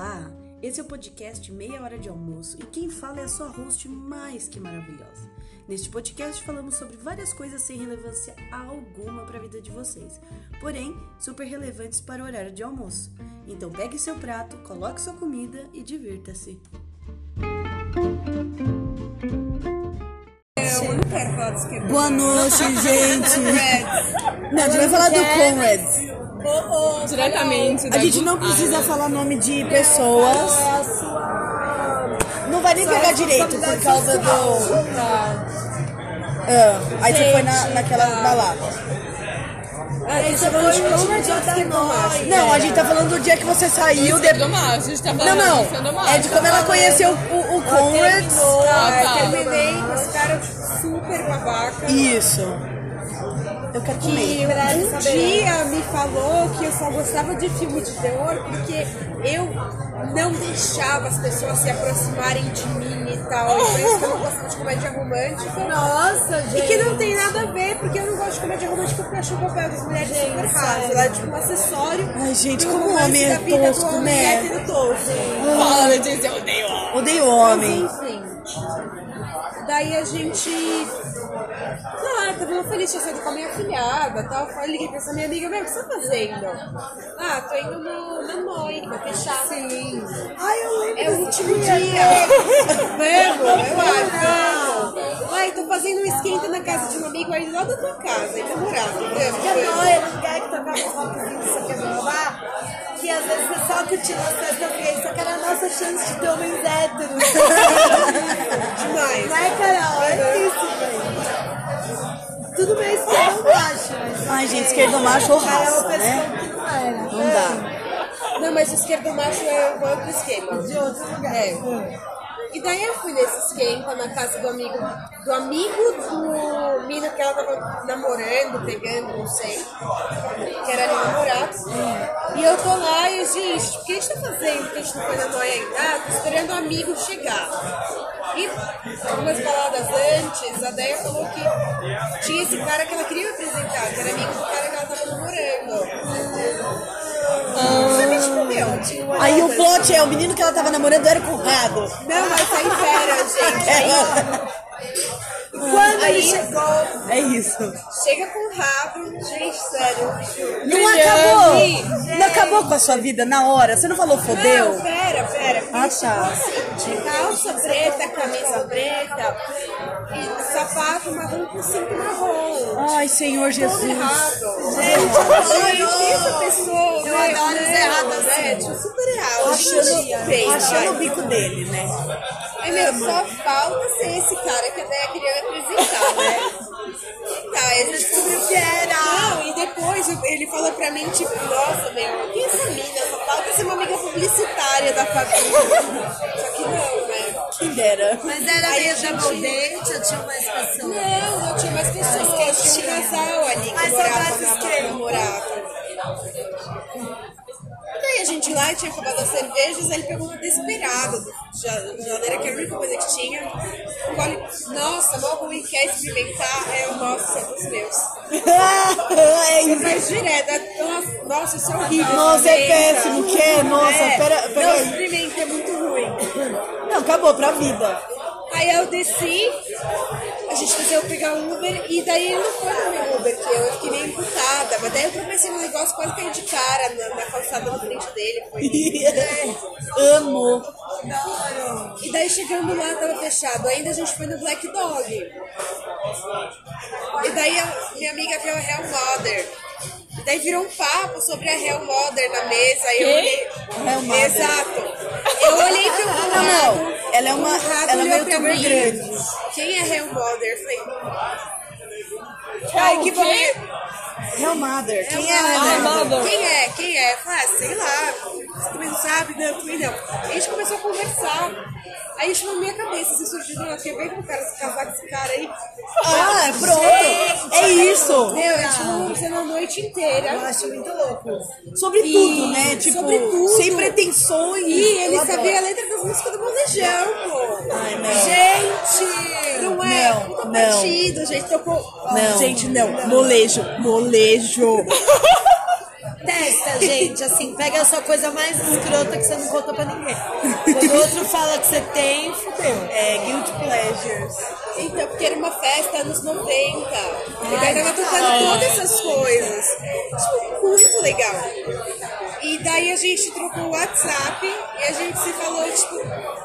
Olá! Esse é o podcast Meia Hora de Almoço e quem fala é a sua host mais que maravilhosa. Neste podcast falamos sobre várias coisas sem relevância alguma para a vida de vocês, porém super relevantes para o horário de almoço. Então pegue seu prato, coloque sua comida e divirta-se. Eu não quero falar dos quebrados. Boa noite, gente. Não, a gente vai falar do Conrad. Diretamente. A gente não precisa falar nome de pessoas. Não vai nem pegar direito por causa do. Ah, aí você foi na, naquela balada. A gente tá falando de como de outros quebrados. Não, a gente tá falando do dia que você saiu. De... Do mar, a gente tá Não, falando não. mar. É de como ela conheceu o, o Conrad. Ah, tá. Terminei com esse cara super babaca. Isso. Eu quero Que comer. um dia me falou que eu só gostava de filme de terror porque eu não deixava as pessoas se aproximarem de mim e tal. E por isso que eu não gostava de comédia romântica. Nossa, E gente. que não tem nada a ver, porque eu não gosto de comédia romântica porque eu acho o papel das mulheres super raso. Ela é tipo um acessório. Ai, gente, como romance homem é tosco, né? hétero tosco. Fala, Letícia, eu odeio homem. Odeio homem. Enfim. Daí a gente. Ah, tava muito feliz, tinha saído com a minha filhada tal. Eu liguei pra essa minha amiga, meu, o que você tá fazendo? Ah, tô indo no, na Noi, vai fechar. Sim. Ai, eu lembro. É o último dia. Vamos, eu acho, vamos. Ai, tô fazendo um esquenta na casa de um amigo aí lá da tua casa, em namorado. Vamos, Que a vamos. Noia era um lugar que tocava os rockzinhos, isso aqui é blá que às vezes é só curtir as festas gays, isso aqui era a nossa chance de ter homens héteros. Demais. Não é, Carol? É isso. Tudo bem, isso que eu não acho, mas... Ai, gente, esquerdo macho ou raça, pensou né? que não era. Não dá. Não, mas o esquerdo macho é o outro esquema. De outro lugar. É. E daí eu fui nesse esquenta na casa do amigo do amigo do menino que ela tava namorando, pegando, não sei. Que era ali namorado. E eu tô lá e, gente, o que a gente tá fazendo? Porque a gente não foi na noia ainda? Ah, tô esperando o amigo chegar. E algumas baladas antes, a Deia falou que tinha esse cara que ela queria apresentar, que era amigo do cara que ela tava namorando. Que, tipo, Aí o plot é o menino que ela tava namorando era o Conrado. não, mas aí pera, gente. Aí, Quando aí chegou... É isso. chega com o rabo, gente, sério. Não acabou! Não acabou com a sua vida na hora? Você não falou Não, fodeu? pera, pera. Ah, tá. assim, de calça preta, camisa preta e sapato marrom com cinto marrom. Ai, Senhor Todo Jesus. errado. Gente, essa pessoa. Eu né, adoro os né, errados né, assim. tipo, super errado. Achando, Bem, achando o bico dele, né? Aí, meu, só falta ser esse cara que a Deia queria apresentar, né? Tá, ele descobriu que era. Não, e depois ele falou pra mim, tipo, nossa, meu, quem é essa mina? Só falta ser uma amiga publicitária da família. Só que não, né? Quem dera. Mas era Aí meio a gente- double date ou tinha mais pessoas? Não, não tinha mais pessoas, tinha um casal ali que Mas morava na namorada. E daí a gente lá tinha acabado as cervejas, aí ele pegou uma desesperada de geladeira, que era a única coisa que tinha. Olha, nossa, mal ruim, quer experimentar? É o nossa, dos meus. é isso. faz direto, nossa, nossa, isso é horrível. Nossa, é péssimo. Que? Nossa, É, pera, pera Não, experimenta, é muito. Não, acabou pra vida. Aí eu desci, a gente resolveu pegar um Uber e daí ele não foi no meu Uber, que eu fiquei meio imputada. Mas daí eu tropecei no negócio, quase caí de cara na, na calçada na frente dele. Foi... Amo. E daí chegando lá, tava fechado. Ainda a gente foi no Black Dog. E daí minha amiga viu a Hell Mother. Daí virou um papo sobre a Hell Mother na mesa. E eu olhei. Hell Mother. Exato. Eu olhei pro Não, Conrado. não. Ela é uma, ela é uma youtuber grande. Quem é Hell Mother? Eu falei. Ai, que bom. quê? Hell Mother. Quem é a Hell Mother? Mother. Quem é? Quem é? Eu ah, sei lá. Você também não sabe? Não, também não. A gente começou a conversar. Aí isso na minha cabeça, assim, surgiu, não, quer ver com o cara se casar com esse cara aí? Ah, pronto. É isso. Meu, a gente não fazendo a noite inteira. Eu acho muito louco. Sobre E- tudo, né? Tipo, sobre tudo. sem pretensões. E ele Eu sabia a adoro. letra das músicas do Molejão, pô. Ai, não. Gente! Não é? Não, não. gente. Tocou. Não. Gente, não. Molejo. Molejo. festa, gente, assim, pega a sua coisa mais escrota que você não contou pra ninguém. Quando o outro fala que você tem, fudeu. É, Guilty Pleasures. Então, porque era uma festa anos 90. E daí tava tocando todas essas coisas. Tipo, muito legal. Daí a gente trocou o WhatsApp e a gente se falou, tipo,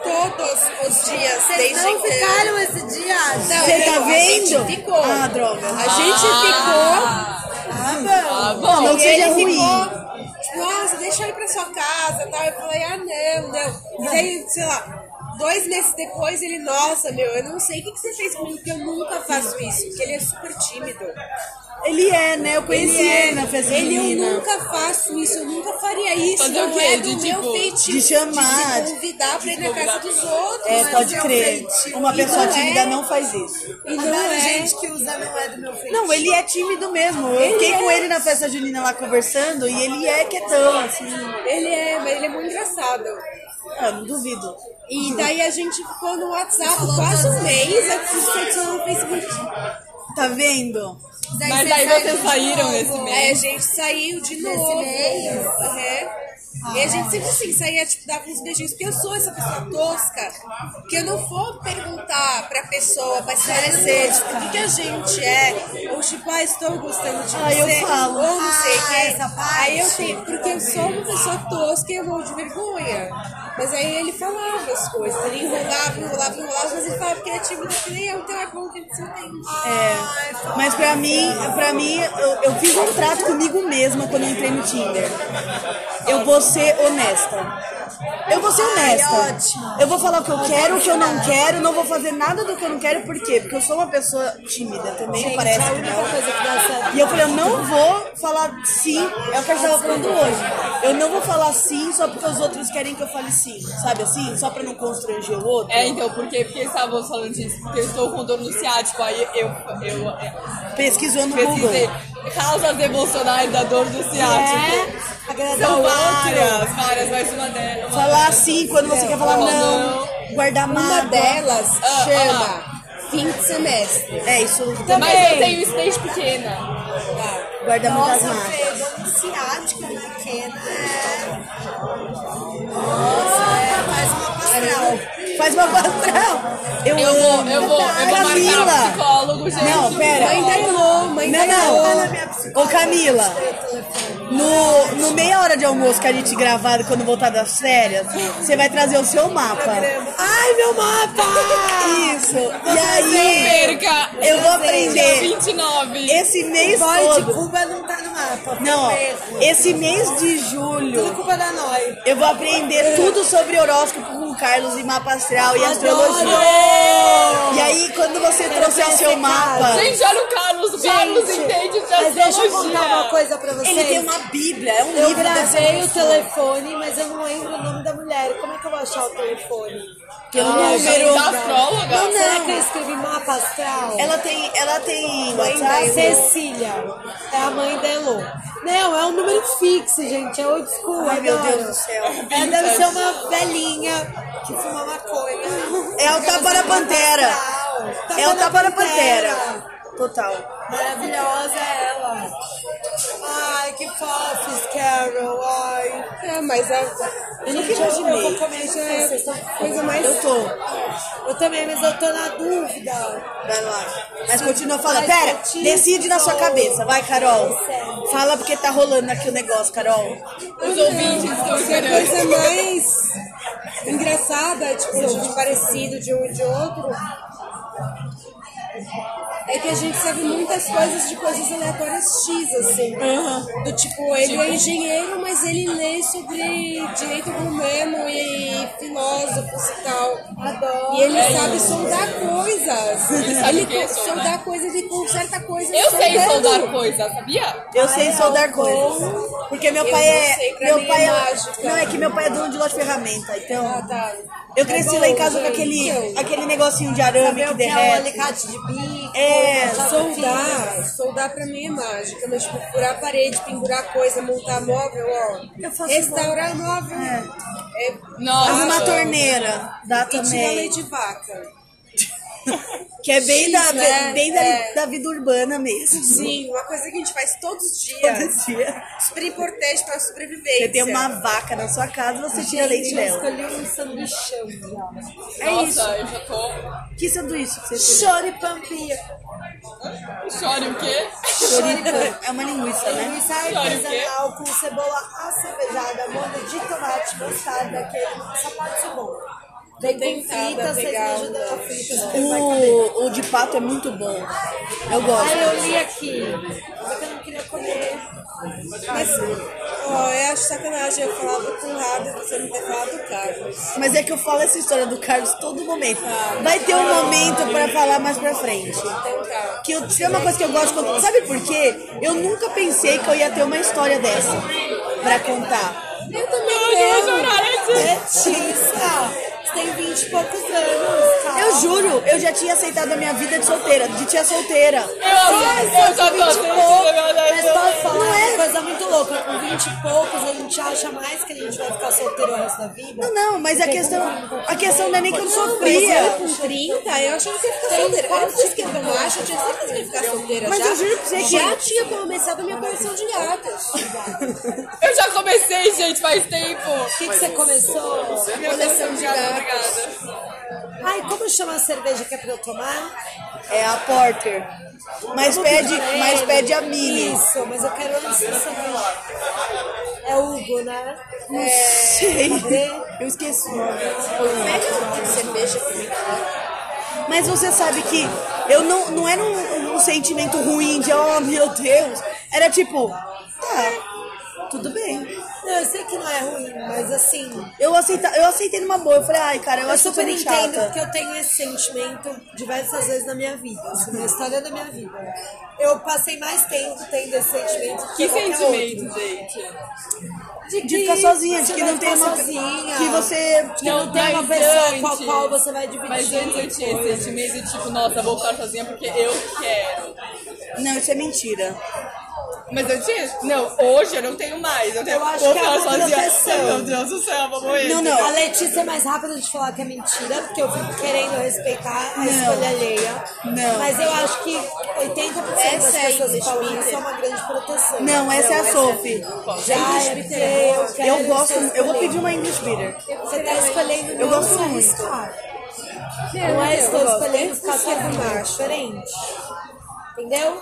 todos os dias Vocês desde não ficaram esse dia? Não, Você tá não, A gente vendo? ficou. Ah, droga. A gente Ah, bom. Ah, bom. Não ficou. seja ruim. ficou, tipo, nossa, deixa eu ir pra sua casa e tal. Eu falei, ah, não, não. E daí, sei lá, dois meses depois ele, nossa, meu, eu não sei o que, que você fez comigo, porque eu nunca faço isso. Porque ele é super tímido. Ele é, né? Eu conheci Ele é. ele na festa Ele, eu junina. nunca faço isso, eu nunca faria isso. Fazer o não quê? é De do tipo, meu feitio. de chamar, De se convidar pra ir na casa dos outros. É, pode é o crer. feitio. Uma pessoa tímida é. não faz isso. E não é. gente que usa não é do meu feitio. Não, ele é tímido mesmo. Eu fiquei com ele na festa junina lá conversando e ele é quietão, assim. Ele é, mas ele é muito engraçado. Ah, não duvido. E daí a gente ficou no WhatsApp quase um mês antes de se adicionar no Facebook. Tá vendo? Mas aí vocês saíram nesse Aí a mês. gente saiu de novo. mês? Uhum. E a gente sempre assim, saía, tipo, dava uns beijinhos, porque eu sou essa pessoa tosca, que eu não vou perguntar pra pessoa, pra esclarecer, tipo, o que, que a gente é, ou tipo, ah, estou gostando de Ah, eu você, falo. ou não sei o Ah, parte. Aí eu tenho, porque eu sou uma pessoa tosca e eu morro de vergonha. Mas aí ele falava as coisas, ele enrolava, enrolava, enrolava, mas ele falava tímido que nem eu, então é bom que se entende. É. Mas pra mim, pra mim eu, eu fiz um trato comigo mesma quando eu entrei no Tinder. Eu vou ser honesta. Eu vou ser honesta. ótimo. Eu vou falar o que eu quero, o que eu não quero, não vou fazer nada do que eu não quero, por quê? Porque eu sou uma pessoa tímida também, Gente, parece a que não. E eu falei, eu não vou falar sim, é o que a gente tava falando hoje. Eu não vou falar sim só porque os outros querem que eu fale sim, sabe assim? Só pra não constranger o outro. É, então, por quê? Porque estávamos falando disso? Porque eu estou com dor no ciático, aí eu, eu, eu Pesquisou no pesquisei Google. causas emocionais da dor do ciático. É, agradar São várias, várias, mas uma delas. Falar sim quando você quer falar Não. Guardar Uma delas Ah, chama fim de semestre. É, isso Mas eu tenho isso desde pequena. guarda muitas Nossa, mágoas. Fê, dor ciático pequena é... Nossa, é, faz uma pastral. Faz uma pastral. Eu, Eu vou, eu vou, eu vou Camila. psicólogo, gente. Não, pera. Mãe da Elô, mãe Não, da não. Ô Camila, no, no meia hora de almoço que a gente gravar quando voltar das férias, você vai trazer o seu mapa. Ai, meu mapa! Isso. E aí, Perca! eu vou aprender 29. esse mês Boy de todo. Cuba não tá Não, ó, esse mês de Tudo julho culpa da Noi. eu vou aprender tudo sobre horóscopo com o Carlos e mapa astral e astrologia. Adoro! E aí, quando você trouxer o seu mapa, Gente, olha o Carlos. O Carlos entende de Mas deixa eu astrologia. contar uma coisa pra vocês. ele tem uma bíblia, é um Eu livro dessa gravei o telefone, mas eu não lembro o nome da mulher. Como é que eu vou achar o telefone? Pelo Ah, número. da astróloga? Não, Será não. que eu escrevi mapa astral? Ela tem, ela tem Mãe da. Cecília. É a mãe da Elô. Não, é um número fixo, gente. É old school. Ai, meu adoro. Deus do céu. Ela deve ser uma velhinha que fuma maconha. É o tapa da pantera. É o tapa da pantera. Total. Maravilhosa ela. Ai, que fofes, Carol. É, mas a Eu nunca Gente, eu, eu imaginei. vou comer coisa mais. Eu tô. Eu também, mas eu tô na dúvida. Vai lá. Mas continua falando. Pera, eu te decide na sua cabeça. Vai, Carol. Fala porque tá rolando aqui o negócio, Carol. Os ouvintes estão a esperando. coisa mais engraçada, tipo, de parecido de um e de outro, é que a gente sabe muitas coisas de coisas aleatórias X, assim. Do tipo, ele é engenheiro, mas ele lê sobre direito romano e filósofos e tal. Adoro. E ele sabe soldar coisas. Ele sabe quê? co- Soldar? soldar coisas, ele conserta coisas. Eu sei soldando. soldar coisa, sabia? Eu sei soldar coisas. Porque meu Eu pai não é. sei, pra Meu mim pai é é. mágica. Não, é que meu pai é dono de loja de ferramenta. Então. Ah, tá. Eu cresci É lá em bom, casa com gente. aquele, Então, aquele negocinho de arame Saber que que é um derrete. alicate de bico. É, achar Soldar, soldar pra mim é mágica, mas tipo, furar a parede, pendurar coisa, montar móvel, ó. Eu faço Restaurar móvel. É. Nossa. Faz uma torneira. Dá E tirar também. leite de vaca. Que é bem, da, né? bem da, É. da vida urbana mesmo. Sim, uma coisa que a gente faz todos os dias. Todo dia. Super importante pra sobrevivência. Você tem uma vaca na sua casa, você tira leite Eu dela. escolhi um sanduichão já. É Nossa, isso. eu já tô. Que sanduíche que você fez? Choripampia. Chore o quê? Choripan. É uma linguiça, né? Linguiça Chore o quê? artesanal com cebola acervejada, molho de tomate, mostarda, queijo, só pode ser bom. Vem com Tentada, frita, vocês me ajudam a caber. O, o de pato é muito bom. Eu gosto. Aí eu li aqui, só que eu não queria comer. Mas, ó, eu acho sacanagem eu falar do Conrado e você não ter falado do Carlos. Mas é que eu falo essa história do Carlos todo momento. Vai ter um momento pra falar mais pra frente. Então tá. Que eu, se é uma coisa que eu gosto de contar. Sabe por quê? Eu nunca pensei que eu ia ter uma história dessa pra contar. Eu também Eu chorar, gente. Letícia, você tem 20 e poucos anos, calma. Eu juro, eu já tinha aceitado a minha vida de solteira, de tia solteira. Eu, eu já tô falar Não é- coisa muito louca. Com 20 e poucos, a gente acha mais que a gente vai ficar solteiro o resto da vida. Não, não, mas a questão, a questão não é nem que eu sofria. eu com 30, eu achava que ia ficar solteira. Antes de esquentar macho, eu tinha certeza que ia ficar solteira. Mas já, eu juro pra você que- Já tinha começado a minha coleção de gatas. Eu já comecei, gente, faz tempo. O que, que você começou? coleção de gatas. Obrigada. Ai, como chama a cerveja que é pra eu tomar? É a Porter. Mas pede, mas pede a Mini. Isso, mas eu quero antes saber. É Hugo, né? Não sei. Eu esqueci o nome. Pega cerveja. Mas você sabe que eu não, não era um, um sentimento ruim de, oh meu Deus. Era tipo, tá, tudo bem. Não, eu sei que não é ruim, mas assim. Eu, aceita, eu aceitei numa boa. Eu falei, ai, cara, eu, Eu acho que eu super entendo chata. porque eu tenho esse sentimento diversas vezes na minha vida, assim, na história da minha vida. Eu passei mais tempo tendo esse sentimento Que qualquer sentimento, outro. gente. De ficar sozinha, de que não tem uma. sozinha. Que você. Que não tem uma pessoa com a antes- qual você vai dividir. Mas antes eu tinha esse sentimento de tipo, nossa, vou ficar sozinha porque eu quero. Não, isso é mentira. Mas eu tinha. Não, hoje eu não tenho mais. Eu, tenho, Eu acho que é proteção. Meu Deus do céu, vou morrer. Não, não. A Letícia é mais rápida de falar que é mentira, porque eu fico querendo respeitar a Não. escolha alheia. Não. Mas eu acho que 80% das Essa é a pessoas que falam isso é uma grande proteção. Não, essa é a Sophie. Já é porque eu quero Eu gosto. Eu vou pedir uma English Beer. Você tá escolhendo Eu não gosto muito. Não é estou escolhendo ficar sozinha, é diferente. Entendeu?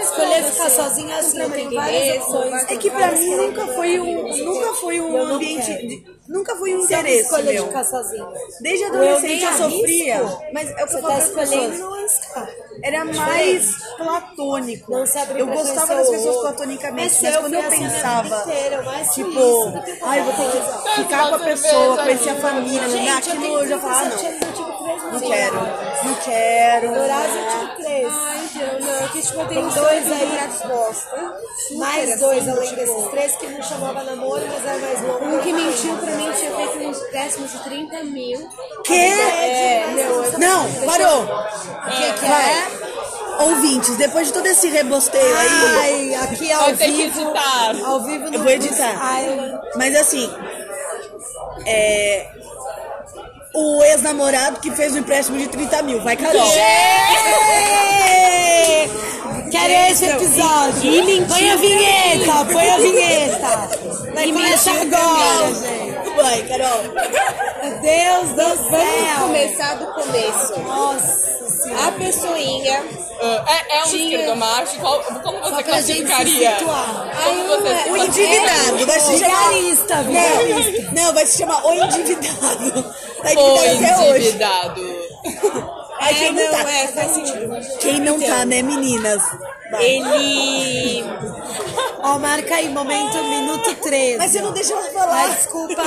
Escolher ficar sozinha assim, eu tenho várias opções. É que pra mim nunca foi um, nunca foi um Eu ambiente, de- nunca foi um Você interesse escolha de meu. ficar sozinha. Desde Eu adolescente eu, arrisco. sofria, mas é que Você eu tá escolhendo pessoas. não arriscar. Era mais platônico. Não se eu gostava das pessoas platonicamente, Mas mas, eu quando eu assim pensava, inteira, eu tipo, ai, vou ter que ficar com a pessoa, conhecer a família? Gente, aquilo eu eu já falava, ah, não, tenho 37 anos, eu tive três não quero, não quero. Eu tive três. Ai, não, que tipo, eu Tem tenho dois aí. bosta. Super, Mais assim, dois, além tipo, desses três, que não chamava namoro, mas era mais longo. Um que mentiu pra mim tinha feito uns décimos de 30 mil. Que? É, não, Não, parou. O que, que Vai. é? Ouvintes, depois de todo esse rebosteio aí, Ai, aqui ao Vai ter que vivo. editar. Ao vivo no Eu vou editar. Island. mas assim, é. O ex-namorado que fez o empréstimo de 30 mil, vai, Carol. Ê! Quero esse episódio. Põe a vinheta, põe a vinheta. Vai começar agora, gente. Vai, Carol. Meu Deus do Vamos céu. começar do começo. Nossa senhora. A pessoinha. Ah, é, é um Tinha- esquerdomacho? Como você Só pra gente se classificaria? Como você, O endividado vai se chamar. Não, vai se chamar O Endividado. Tá endividado até hoje. endividado. Ai, quem é, não, não, tá? é, faz sentido. Quem não tá, né, meninas? Vai. Ele. Ó, marca aí, momento, minuto 13. Mas você não deixa ela Ai, falar. desculpa.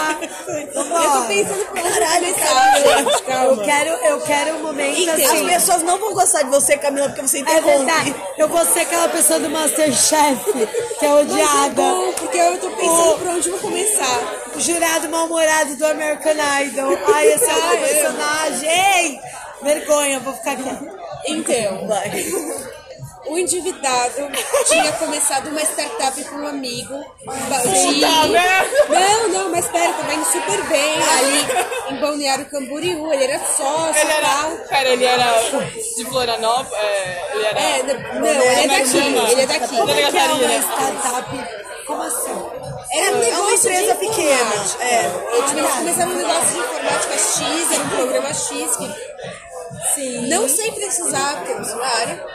Eu tô pensando onde Caralho, cara. gente. Eu Calma. quero, eu quero um momento As assim. pessoas não vão gostar de você, Camila, porque você É interrompe. verdade. Eu vou ser aquela pessoa do Masterchef que é Mas é odiada. bom, porque eu tô pensando O- pra onde eu vou começar. O jurado mal-humorado do American Idol. Ai, esse é o personagem. Vergonha, vou ficar quieta. Então, Vai. o endividado tinha começado uma startup com um amigo. De... Não, não, mas pera, tava indo super bem ali em Balneário Camboriú. Ele era sócio Ele e tal. era. Pera, ele era de Florianópolis? É, ele era. É, não, não, ele é Como é daqui, ele é daqui. Santa Que é uma startup. Como assim? Era um É uma negócio empresa de pequena. É. Eu tive que começar um negócio de informática X, era um programa X que Sim. não sem precisar, sou da área.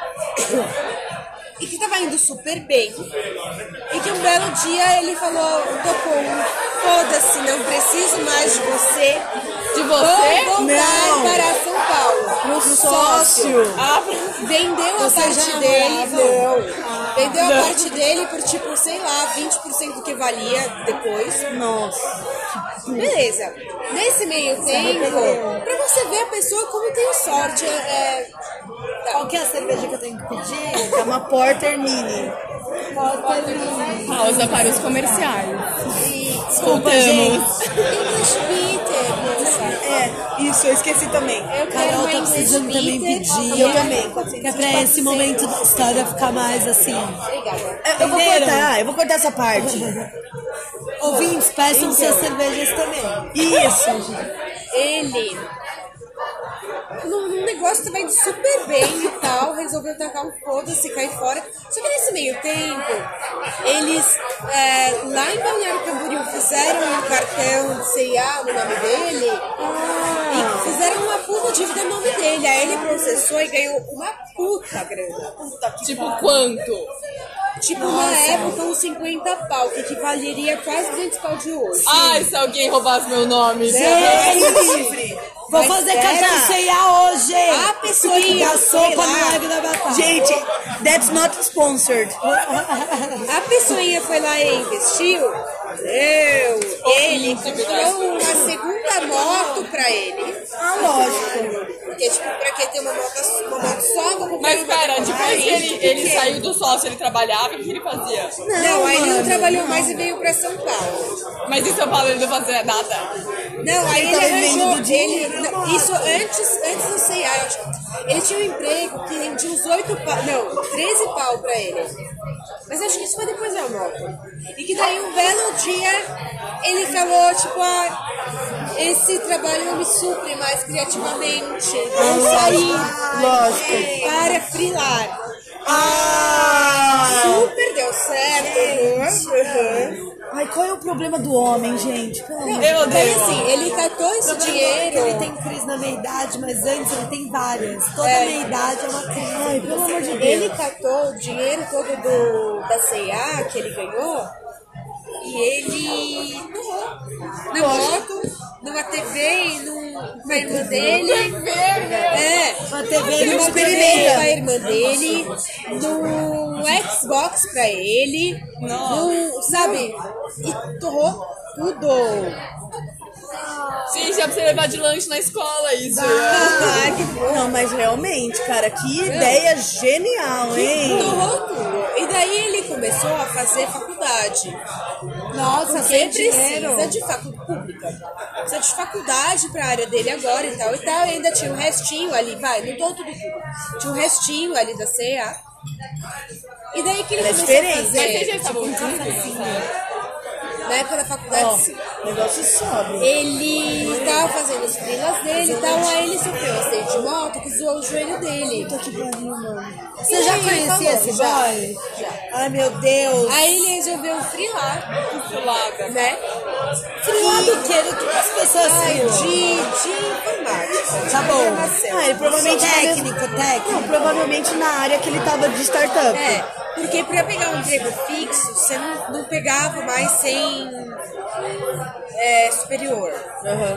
E que tava indo super bem. E que um belo dia ele falou, tocou um foda-se, não preciso mais de você. De Vou você? voltar Não. para São Paulo. Pro sócio. Ah, Vendeu a parte dele. Não. Vendeu a parte dele por tipo, sei lá, 20% do que valia depois. Nossa. Beleza. Nesse meio tempo, pra você ver a pessoa como tem sorte. É, tá. Qual que é a cerveja que eu tenho que pedir? É uma Porter Mini. pausa para os comerciais. E Desculpa, Voltamos. gente. É, isso, eu esqueci também. Eu Carol tá precisando também pedir. Eu também. Que é pra esse momento da história ficar mais assim. Obrigada. Eu vou Entenderam? cortar, eu vou cortar essa parte. Ouvintes, peçam suas cervejas também. Isso. Ele, negócio tava indo super bem e tal, resolveu tacar um foda-se, cair fora. Só que nesse meio tempo, eles é, lá em Balneário Camboriú fizeram um cartão de CIA no nome dele e fizeram uma puta dívida no nome dele. Aí ele processou e ganhou uma puta grana. Tipo, quanto? Tipo, na época, uns 50 pau, que equivaleria quase 200 pau de hoje. Ai, se alguém roubasse meu nome. livre. Vou Mas fazer cartão ceia hoje! A Lago da Batata. Gente, that's not sponsored. A pessoinha foi lá e investiu. Eu, ele comprou uma segunda moto pra ele. Ah, lógico. Porque, tipo, pra que ter uma moto, uma moto só? Vou Mas pera, depois mais. que ele, ele saiu do sócio, ele trabalhava, o que ele fazia? Não, aí ele não trabalhou não. mais e veio pra São Paulo. Mas em São Paulo ele não fazia nada? Não, aí ele vivendo arranjou. Ele, não, isso antes, antes do CIA, eu acho. Ele tinha um emprego que rendia uns 8 pau. Não, 13 pau pra ele. Mas acho que isso foi depois da moto. E que daí um belo dia ele falou, tipo, ah, esse trabalho não me supre mais criativamente. Vou sair Lógico. para frilar. Ah! Super deu certo. Uhum. Ai, qual é o problema do homem, gente? Pelo amor de Eu odeio. assim, ele catou esse dinheiro. Ele tem crise na meia idade, mas antes ele tem várias. Toda É. meia idade é uma crise. Ai, pelo amor de Deus. Ele catou o dinheiro todo do, da C&A que ele ganhou e ele doou na moto, numa TV e num, com a irmã dele. É, Uma TV numa TV. com a irmã dele, num Xbox pra ele, num, sabe? E torrou tudo. Gente, já pra você levar de lanche na escola, isso. Ah, que. Não, mas realmente, cara, que ideia genial, hein? Torrou tudo. E daí ele começou a fazer faculdade. Nossa, Porque sem precisa dinheiro. de faculdade pública. Precisa de faculdade pra área dele agora e tal e tal. E ainda tinha um restinho ali, vai, não dou tudo. Tinha um restinho ali da CEA. E daí que ele É começou diferente. a Mas vocês já fazer, estavam juntos? na época da faculdade, Ó, sim. o negócio sobe. Ele tava fazendo os freelas dele e tal, aí ele sofreu um acidente de moto que zoou o joelho dele. Puta que pariu, mano. Você já E aí, conhecia falou, esse já, boy? Ai, meu Deus. Aí ele resolveu frilar, Fulada. né? Frio do que? Do que as pessoas Ai, de, de informática. Tá de bom. programação. Ah, ele provavelmente... Técnico, técnico. Não, provavelmente na área que ele tava de startup. É, porque pra pegar um emprego fixo, você não, não pegava mais sem é, superior.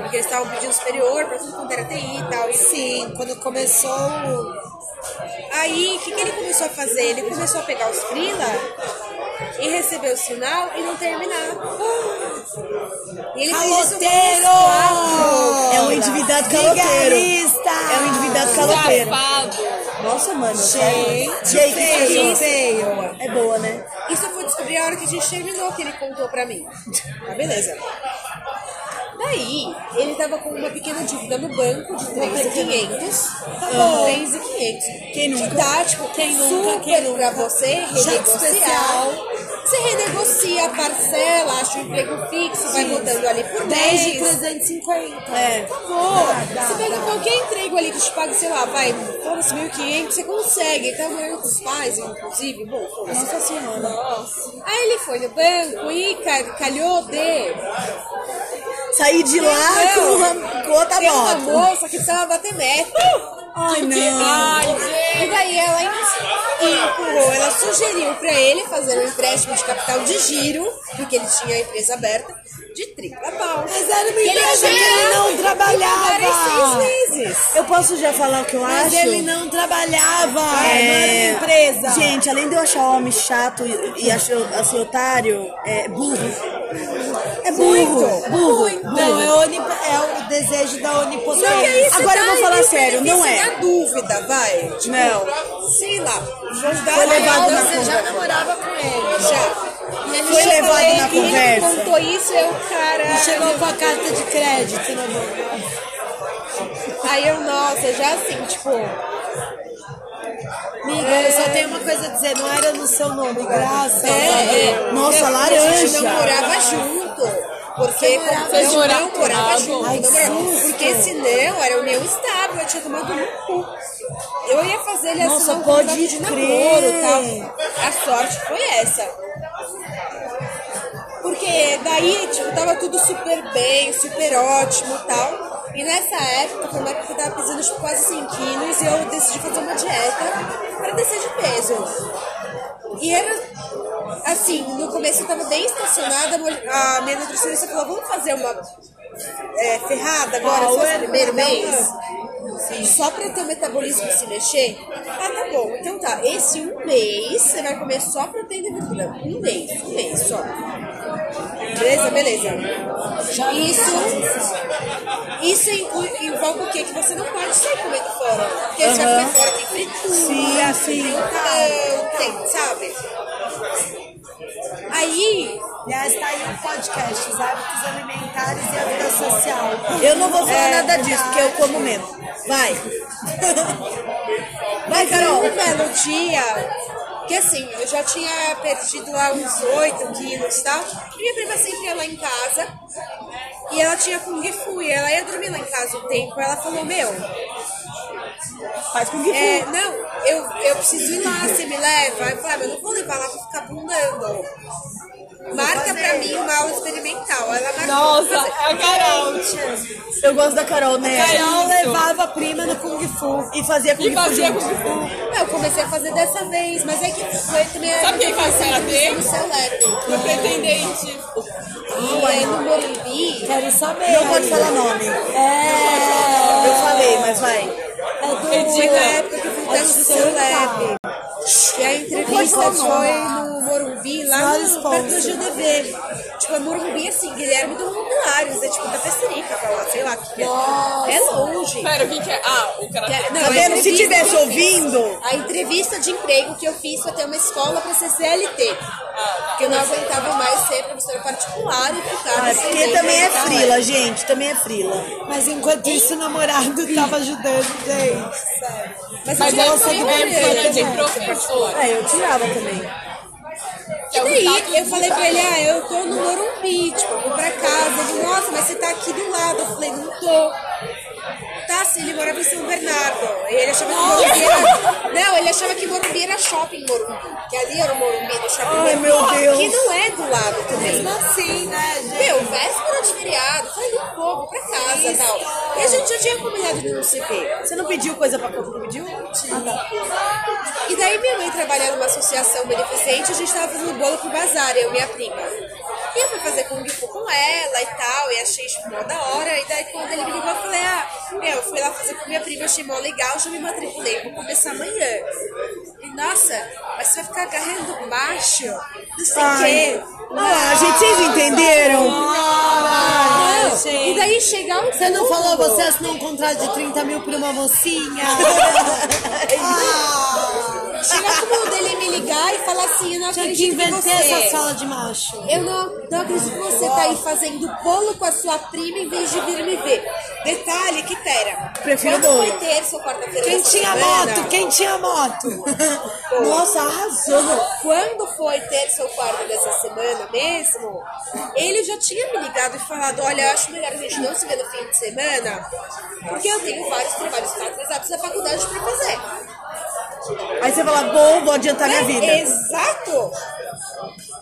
Porque eles estavam pedindo superior pra tudo quanto era TI e tal. E Sim, quando começou. Aí, o que, que ele começou a fazer? Ele começou a pegar os freela e receber o sinal e não terminar. E ele fez isso Caloteiro! É um endividado caloteiro. Vigarista! É um endividado caloteiro. Safado. Nossa, mano. Gente, E aí, que feio, feio. feio. É boa, né? Isso eu fui descobrir a hora que a gente terminou, que ele contou pra mim. Tá, beleza. Daí, ele tava com uma pequena dívida no banco de 3,500. Tá bom. 3,500. Quem nunca? Que tipo, Quem nunca? super Quem pra você renegociar. Você renegocia a parcela, acha um emprego fixo, vai botando ali por 10 de mês. 350. É. Acabou. Você pega qualquer emprego ali que te paga, sei lá, vai, foda-se 1.500, você consegue. Tá morando com os pais, inclusive. Bom, foda-se. Nossa senhora. Aí ele foi no banco e ca- calhou de Saí de lá Não. com, uma- com outra ter uma moto. moça que precisava bater meta. Ai, não. Ai, gente. E daí ela empurrou, ela sugeriu pra ele fazer um empréstimo de capital de giro, porque ele tinha a empresa aberta, de 30 pau. Mas era uma E empresa que tinha ele não que trabalhava. seis meses. Eu posso já falar o que eu Mas acho? ele não trabalhava. Não É, era uma empresa. Gente, além de eu achar homem chato e, e achar assim, otário, é burro. É burro. Burro. Não, é, oni- é o desejo da onipotência. Que aí você Agora eu tá vou falar sério, não benefício é. na dúvida, vai. Tipo, Não. Sei lá. Foi levado na Você já conversa. namorava com ele? Já. E ele Foi levado na que ele conversa. contou isso, eu, cara... Chegou com a carta de crédito na mão. Aí eu, nossa, já assim, tipo... Amiga, eu só tenho uma coisa a dizer, não era no seu nome, graças a É, é. Nossa, Eu- A laranja. gente não morava junto. Porque como Vocês eu morava junto? junto. Ai, porque senão era união estável, eu tinha tomado no cu. Eu ia fazer ele Nossa, assinar um pode de namoro e tal. A sorte foi essa. Porque daí, tipo, tava tudo super bem, super ótimo e tal. E nessa época, foi uma época que eu tava pesando tipo, quase 100 quilos e eu decidi fazer uma dieta para descer de peso. E era assim, no começo eu tava bem estacionada, a minha nutricionista falou, vamos fazer uma é, ferrada agora, só no primeiro mês? Só pra ter o metabolismo se mexer? Ah, tá bom. Então tá, esse um mês você vai comer só proteína e gordura. Um mês, um mês só. Beleza? Beleza. Isso, isso inclui, envolve o quê? Que você não pode sair comendo fora. Porque você vai comer fora, tem fritura, Sim, sim. tem, tem, sabe? Aí, Aliás, tá aí o podcast, os hábitos alimentares e a vida social. Eu não vou falar É, nada disso, porque eu como mesmo. Vai. Vai, Carol. Um belo dia, que assim, eu já tinha perdido lá uns 8 quilos e tal. E minha prima sempre ia lá em casa. E ela tinha Kung Fu. E ela ia dormir lá em casa um tempo. Ela falou, meu, Faz com que é, não, eu, eu preciso ir lá, você me leva? Eu falei, mas eu não vou levar lá pra ficar bundando. Marca pra mim uma aula experimental. Ela marcou. Nossa, é a Carol. Eu gosto da Carol, né? Carol levava a prima no Kung Fu. E fazia com E que fazia que fu. Eu comecei a fazer dessa vez, mas é que foi também a Sabe quem faz karatê? no seu leque. O pretendente. E aí no Morumbi, Quero saber. Não pode falar nome. É. Eu falei, mas vai. Foi na época que teste do seu lab. E a entrevista foi no Morumbi, lá no, perto do GDV. Tipo, é Morumbi assim, Guilherme do Pilares, é tipo da Pesterica pra lá, sei lá. Que que é. é longe. Pera, o que que é? Ah, o cara. É, não, Tá a vendo? Se entrevista tivesse que eu ouvindo. A entrevista de emprego que eu fiz pra ter uma escola pra ser CLT. Porque eu não aguentava mais ser professora particular e ficar Ah, nesse porque também é frila, gente. Também é frila. Mas enquanto isso, o namorado tava ajudando, gente. Sério. Mas, Mas eu é é. É, eu tirava também. Que é o E daí, status eu falei do pra ele, ah, eu tô no Morumbi, tipo, eu vou pra casa. Ele, nossa, mas você tá aqui do lado. Eu falei, não tô. Tá, sim, ele morava em São Bernardo. E ele achava que Morumbi era... Não, ele achava que Morumbi era shopping Morumbi. Que ali era o Morumbi do shopping Ai, Morumbi. meu Deus. Que não é do lado também. Mesmo assim, né, gente? Meu, véspera de feriado, falei, não vou, vou pra casa e tal. E a gente já tinha combinado de não se ver. Você não pediu coisa pra comprar? Não pediu? E daí minha mãe trabalha numa associação beneficente, a gente tava fazendo bolo pro bazar, eu e minha prima. Fazer Kung Fu com ela e tal, e achei tipo, mó da hora. E daí quando ele me ligou, eu falei, ah, meu, eu fui lá fazer com minha prima, achei mó legal, já me matriculei, vou começar amanhã. E nossa, mas você vai ficar agarrando baixo, não sei o quê. Ah, gente, vocês entenderam? Ah, Não, gente. e daí chegar um Você não falou, você assinou um contrato de 30 mil por uma mocinha? ah, Chega Era como dele me ligar e falar assim, eu não Tinha que acredito inventar você. essa sala de macho. Eu não, não acredito que você tá aí fazendo bolo com a sua prima em vez de vir me ver. Detalhe que, pera, Prefiro quando bolo. foi terça ou quarta-feira Quem tinha semana, moto? Quem tinha moto? Nossa, arrasou. Quando foi terça ou quarta dessa semana mesmo, ele já tinha me ligado e falado, olha, eu acho melhor a gente não se ver no fim de semana, porque eu tenho vários trabalhos atrasados da faculdade pra fazer. Aí você fala, bom, vou adiantar minha É, vida. Exato!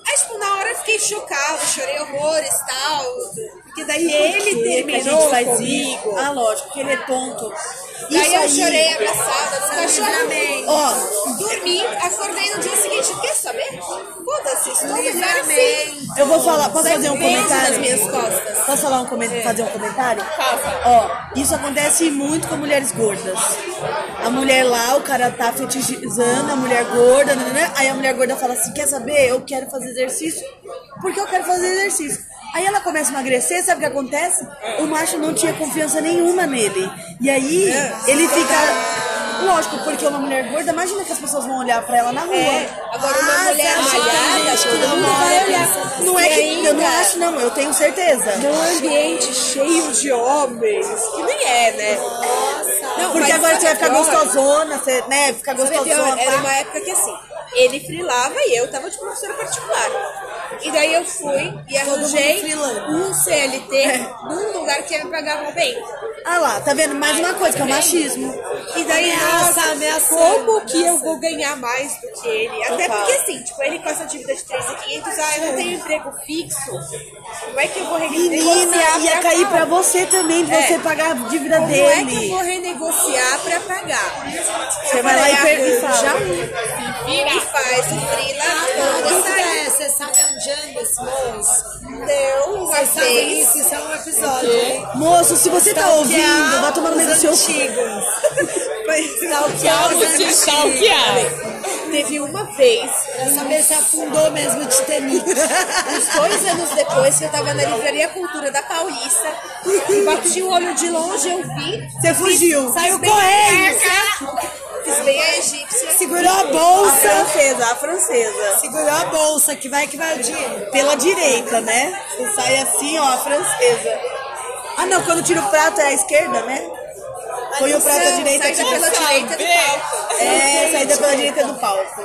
Aí, tipo, na hora eu fiquei chocada, chorei horrores e tal. Porque daí ele Por que a terminou gente faz comigo. isso? Ah, lógico, porque ele é tonto. Daí Isso eu aí- chorei abraçada no cachorro. Ó, Dormi, acordei no dia seguinte. Quer saber? Eu vou falar, posso fazer um comentário? nas minhas costas. Posso falar um coment... fazer um comentário? Faça. Ó, isso acontece muito com mulheres gordas. A mulher lá, o cara tá fetichizando a mulher gorda, né, né, né? aí a mulher gorda fala assim, quer saber? Eu quero fazer exercício porque eu quero fazer exercício. Aí ela começa a emagrecer, sabe o que acontece? O macho não tinha confiança nenhuma nele. E aí ele fica... Lógico, porque uma mulher gorda, imagina que as pessoas vão olhar pra ela na rua. É, agora uma Ah, mulher malhada, que todo não mundo vai olhar. Não é que eu não ainda- acho, não, eu tenho certeza. Num ambiente cheio de homens, que nem é, né? Não, Porque agora você vai ficar pior? gostosona, você, né? Ficar pior? gostosona. Era pá. uma época que assim, ele frilava e eu tava de professora particular. E daí eu fui e arranjei um CLT num lugar que me pagava bem. Ah lá, tá vendo? Mais uma coisa, que é o machismo. E daí, Ameaça, nossa, ameaçando. como que eu vou ganhar mais do que ele? Até porque assim, tipo, ele com essa dívida de 3.500, ah, eu não tenho emprego fixo. Como é que eu vou renegociar Menina, ia cair pra você também, É. você pagar a dívida Como é que eu dele. vou renegociar pra pagar? Você vai lá e per- e fala. Já um. E faz o frila toda é, você sabe onde anda esse moço? Não, sabem vez. isso, isso é um episódio. hein? Moço, se você tá ouvindo, vai tomar no meio do seu cu. Vamos te stalkear. Teve uma vez, Pra saber se afundou mesmo de tenite. uns dois anos depois, que eu tava na Livraria Cultura da Paulista, e bati o olho de longe, eu vi. Você fugiu. Saiu bem- correndo. Fiz bem a egípcia. Segurou a A bolsa. francesa, a francesa. Segurou a bolsa, que vai que vai dinheiro. Pela direita, né? Você sai assim, ó, a francesa. Ah, não, quando tira o prato é a esquerda, né? Põe o prato à direita. Saída pela direita do palco. É, saída pela direita do palco.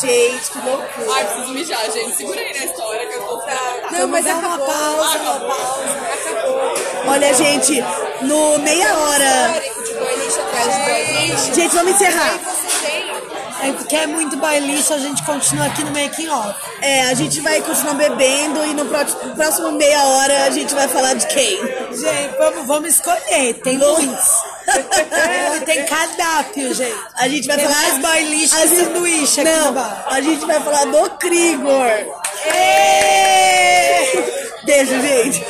Gente, que loucura. Ai, preciso mijar, gente. Segura aí na história que eu tô Não, mas dar uma acabou. pausa, uma acabou. Acabou. Olha, gente, no meia hora. Gente, vamos encerrar. É porque é muito bailista, a gente continua aqui no making off. É, a gente vai continuar bebendo e no pró- no próximo meia hora a gente vai falar de quem? Gente, vamos, vamos escolher, tem muitos. Tem cardápio, gente. A gente vai Tem falar mais bailista a que gente- sanduíche aqui Não, no bar. a gente vai falar do Krigor. Beijo, gente.